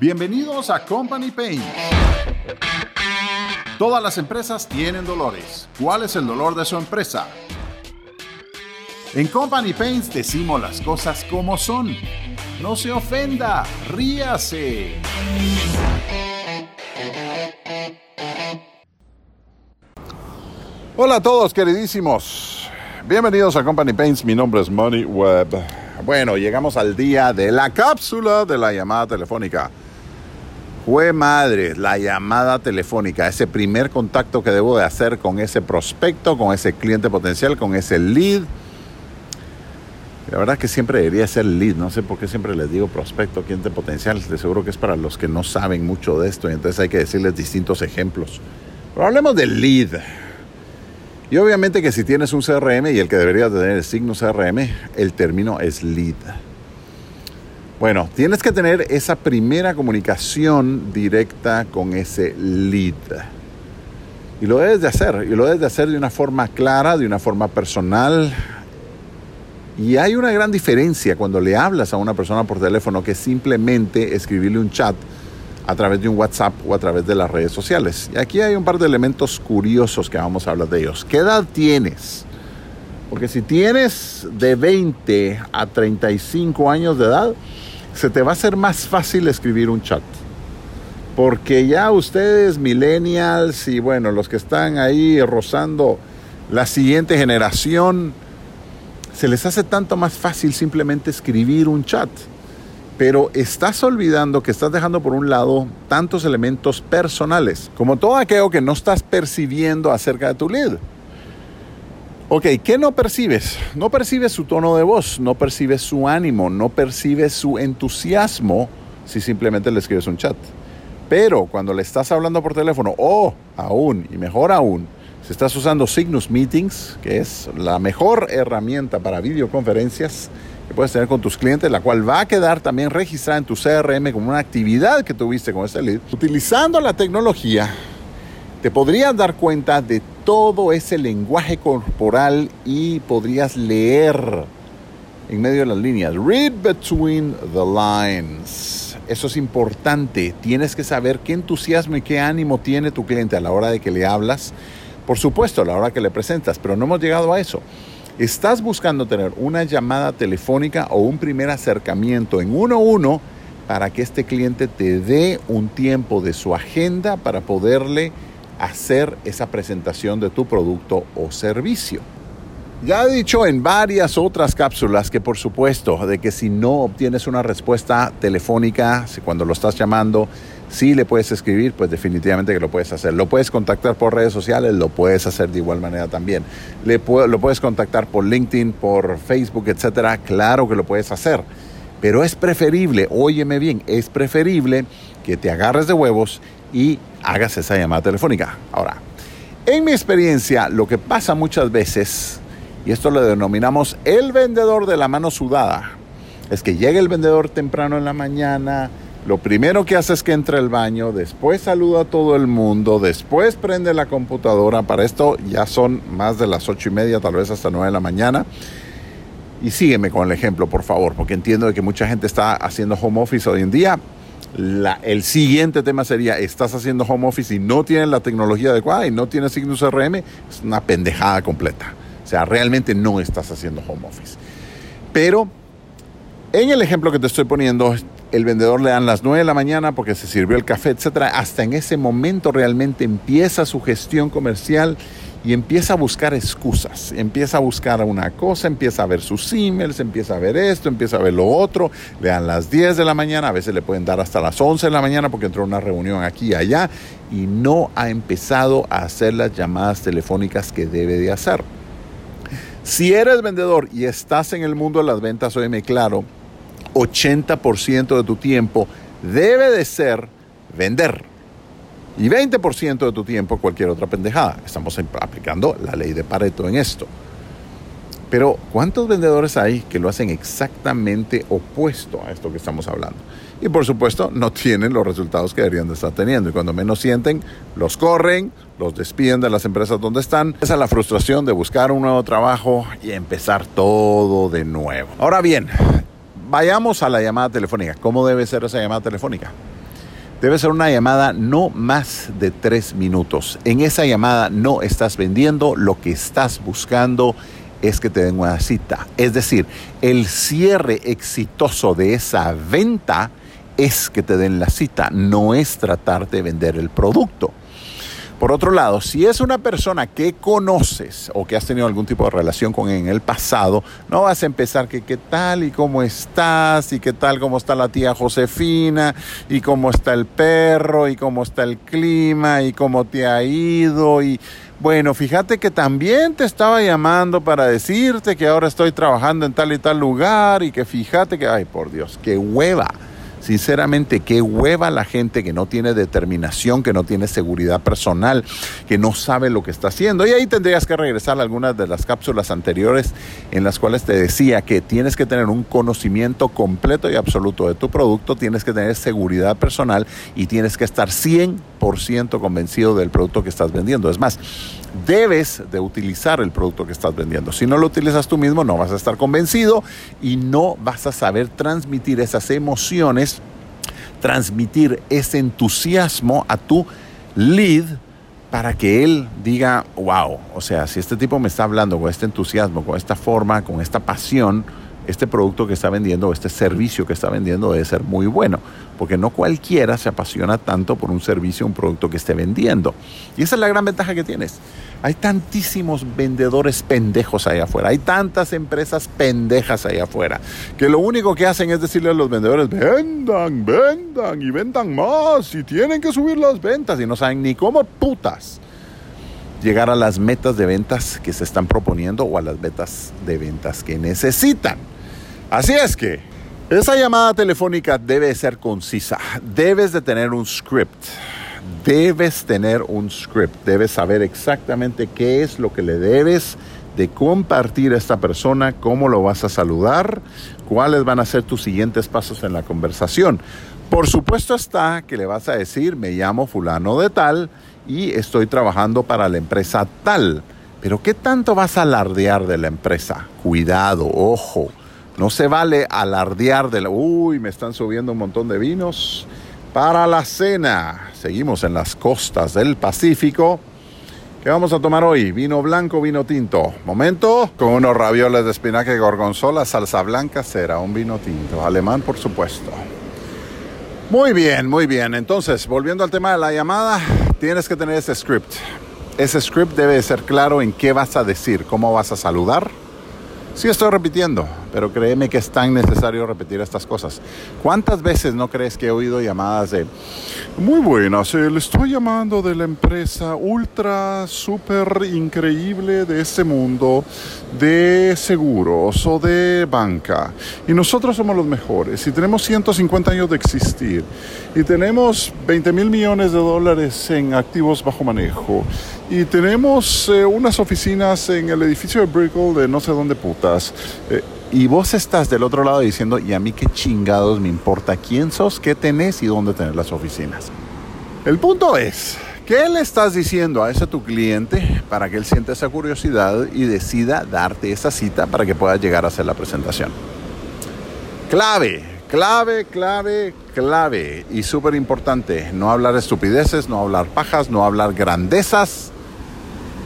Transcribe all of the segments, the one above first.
Bienvenidos a Company Pain. Todas las empresas tienen dolores. ¿Cuál es el dolor de su empresa? En Company Paints decimos las cosas como son. No se ofenda, ríase. Hola a todos, queridísimos. Bienvenidos a Company Paints. Mi nombre es Money Webb. Bueno, llegamos al día de la cápsula de la llamada telefónica. Fue madre, la llamada telefónica, ese primer contacto que debo de hacer con ese prospecto, con ese cliente potencial, con ese lead. La verdad es que siempre debería ser lead, no sé por qué siempre les digo prospecto, cliente potencial, de seguro que es para los que no saben mucho de esto y entonces hay que decirles distintos ejemplos. Pero hablemos del lead. Y obviamente que si tienes un CRM y el que debería tener el signo CRM, el término es lead. Bueno, tienes que tener esa primera comunicación directa con ese lead. Y lo debes de hacer, y lo debes de hacer de una forma clara, de una forma personal. Y hay una gran diferencia cuando le hablas a una persona por teléfono que simplemente escribirle un chat a través de un WhatsApp o a través de las redes sociales. Y aquí hay un par de elementos curiosos que vamos a hablar de ellos. ¿Qué edad tienes? Porque si tienes de 20 a 35 años de edad, se te va a hacer más fácil escribir un chat. Porque ya ustedes, millennials y bueno, los que están ahí rozando la siguiente generación, se les hace tanto más fácil simplemente escribir un chat. Pero estás olvidando que estás dejando por un lado tantos elementos personales, como todo aquello que no estás percibiendo acerca de tu lead. Ok, ¿qué no percibes? No percibes su tono de voz, no percibes su ánimo, no percibes su entusiasmo si simplemente le escribes un chat. Pero cuando le estás hablando por teléfono, o aún, y mejor aún, si estás usando Signus Meetings, que es la mejor herramienta para videoconferencias que puedes tener con tus clientes, la cual va a quedar también registrada en tu CRM como una actividad que tuviste con ese lead, utilizando la tecnología, te podrías dar cuenta de todo ese lenguaje corporal y podrías leer en medio de las líneas. Read between the lines. Eso es importante. Tienes que saber qué entusiasmo y qué ánimo tiene tu cliente a la hora de que le hablas. Por supuesto, a la hora que le presentas, pero no hemos llegado a eso. Estás buscando tener una llamada telefónica o un primer acercamiento en uno a uno para que este cliente te dé un tiempo de su agenda para poderle hacer esa presentación de tu producto o servicio. Ya he dicho en varias otras cápsulas que por supuesto de que si no obtienes una respuesta telefónica cuando lo estás llamando, si le puedes escribir, pues definitivamente que lo puedes hacer. Lo puedes contactar por redes sociales, lo puedes hacer de igual manera también. Le lo puedes contactar por LinkedIn, por Facebook, etcétera. Claro que lo puedes hacer. Pero es preferible, óyeme bien, es preferible que te agarres de huevos y hagas esa llamada telefónica. Ahora, en mi experiencia, lo que pasa muchas veces, y esto lo denominamos el vendedor de la mano sudada, es que llega el vendedor temprano en la mañana, lo primero que hace es que entra al baño, después saluda a todo el mundo, después prende la computadora, para esto ya son más de las ocho y media, tal vez hasta nueve de la mañana. Y sígueme con el ejemplo, por favor, porque entiendo que mucha gente está haciendo home office hoy en día el siguiente tema sería, estás haciendo home office y no tienes la tecnología adecuada y no tienes Signus RM, es una pendejada completa. O sea, realmente no estás haciendo home office. Pero en el ejemplo que te estoy poniendo, el vendedor le dan las 9 de la mañana porque se sirvió el café, etc. Hasta en ese momento realmente empieza su gestión comercial y empieza a buscar excusas, empieza a buscar una cosa, empieza a ver sus emails, empieza a ver esto, empieza a ver lo otro, le dan las 10 de la mañana, a veces le pueden dar hasta las 11 de la mañana porque entró una reunión aquí y allá y no ha empezado a hacer las llamadas telefónicas que debe de hacer. Si eres vendedor y estás en el mundo de las ventas, óyeme claro, 80% de tu tiempo debe de ser vender y 20% de tu tiempo cualquier otra pendejada. Estamos aplicando la ley de Pareto en esto. Pero ¿cuántos vendedores hay que lo hacen exactamente opuesto a esto que estamos hablando? Y por supuesto no tienen los resultados que deberían de estar teniendo. Y cuando menos sienten, los corren, los despiden de las empresas donde están. Esa es la frustración de buscar un nuevo trabajo y empezar todo de nuevo. Ahora bien, vayamos a la llamada telefónica. ¿Cómo debe ser esa llamada telefónica? Debe ser una llamada no más de tres minutos. En esa llamada no estás vendiendo, lo que estás buscando es que te den una cita. Es decir, el cierre exitoso de esa venta es que te den la cita, no es tratar de vender el producto. Por otro lado, si es una persona que conoces o que has tenido algún tipo de relación con en el pasado, no vas a empezar que qué tal y cómo estás y qué tal cómo está la tía Josefina y cómo está el perro y cómo está el clima y cómo te ha ido y bueno, fíjate que también te estaba llamando para decirte que ahora estoy trabajando en tal y tal lugar y que fíjate que, ay por Dios, qué hueva. Sinceramente, qué hueva la gente que no tiene determinación, que no tiene seguridad personal, que no sabe lo que está haciendo. Y ahí tendrías que regresar a algunas de las cápsulas anteriores en las cuales te decía que tienes que tener un conocimiento completo y absoluto de tu producto, tienes que tener seguridad personal y tienes que estar 100% convencido del producto que estás vendiendo. Es más, debes de utilizar el producto que estás vendiendo. Si no lo utilizas tú mismo, no vas a estar convencido y no vas a saber transmitir esas emociones, transmitir ese entusiasmo a tu lead para que él diga, wow, o sea, si este tipo me está hablando con este entusiasmo, con esta forma, con esta pasión, este producto que está vendiendo, este servicio que está vendiendo debe ser muy bueno, porque no cualquiera se apasiona tanto por un servicio un producto que esté vendiendo. Y esa es la gran ventaja que tienes. Hay tantísimos vendedores pendejos allá afuera, hay tantas empresas pendejas allá afuera, que lo único que hacen es decirle a los vendedores, vendan, vendan y vendan más y tienen que subir las ventas y no saben ni cómo putas llegar a las metas de ventas que se están proponiendo o a las metas de ventas que necesitan. Así es que esa llamada telefónica debe ser concisa. Debes de tener un script. Debes tener un script. Debes saber exactamente qué es lo que le debes de compartir a esta persona, cómo lo vas a saludar, cuáles van a ser tus siguientes pasos en la conversación. Por supuesto está que le vas a decir, me llamo fulano de tal y estoy trabajando para la empresa tal. Pero ¿qué tanto vas a alardear de la empresa? Cuidado, ojo. No se vale alardear de la... Uy, me están subiendo un montón de vinos para la cena. Seguimos en las costas del Pacífico. ¿Qué vamos a tomar hoy? Vino blanco, vino tinto. Momento, con unos ravioles de espinaca y gorgonzola, salsa blanca, será un vino tinto. Alemán, por supuesto. Muy bien, muy bien. Entonces, volviendo al tema de la llamada, tienes que tener ese script. Ese script debe ser claro en qué vas a decir, cómo vas a saludar, Sí estoy repitiendo, pero créeme que es tan necesario repetir estas cosas. ¿Cuántas veces no crees que he oído llamadas de, muy buenas, le estoy llamando de la empresa ultra, súper increíble de este mundo, de seguros o de banca, y nosotros somos los mejores, y tenemos 150 años de existir, y tenemos 20 mil millones de dólares en activos bajo manejo, y tenemos eh, unas oficinas en el edificio de Brickell de no sé dónde putas. Eh, y vos estás del otro lado diciendo, ¿y a mí qué chingados me importa quién sos, qué tenés y dónde tenés las oficinas? El punto es, ¿qué le estás diciendo a ese tu cliente para que él sienta esa curiosidad y decida darte esa cita para que pueda llegar a hacer la presentación? Clave, clave, clave, clave y súper importante, no hablar estupideces, no hablar pajas, no hablar grandezas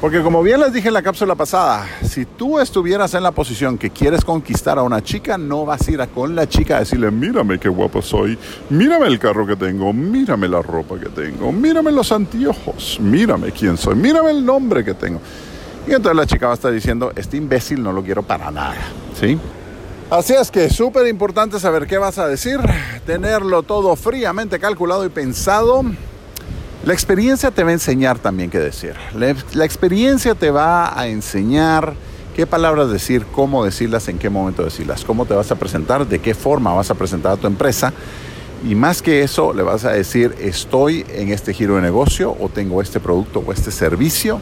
porque como bien les dije en la cápsula pasada, si tú estuvieras en la posición que quieres conquistar a una chica, no vas a ir a con la chica a decirle, mírame qué guapo soy, mírame el carro que tengo, mírame la ropa que tengo, mírame los anteojos, mírame quién soy, mírame el nombre que tengo. Y entonces la chica va a estar diciendo, este imbécil no lo quiero para nada, ¿sí? Así es que es súper importante saber qué vas a decir, tenerlo todo fríamente calculado y pensado la experiencia te va a enseñar también qué decir. La, experiencia te va a enseñar qué palabras decir, cómo decirlas, en qué momento decirlas, cómo te vas a presentar, de qué forma vas a presentar a tu empresa. Y más que eso, le vas a decir, estoy en este giro de negocio o tengo este producto o este servicio.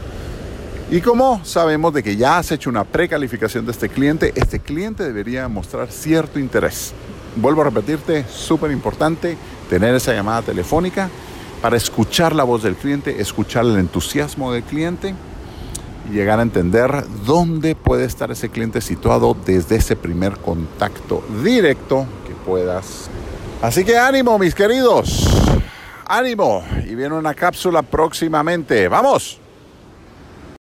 Y como sabemos de que ya has hecho una precalificación de este cliente, este cliente debería mostrar cierto interés. Vuelvo a repetirte, súper importante tener esa llamada telefónica para escuchar la voz del cliente, escuchar el entusiasmo del cliente y llegar a entender dónde puede estar ese cliente situado desde ese primer contacto directo que puedas. Así que ánimo, mis queridos. ánimo y viene una cápsula próximamente. ¡Vamos!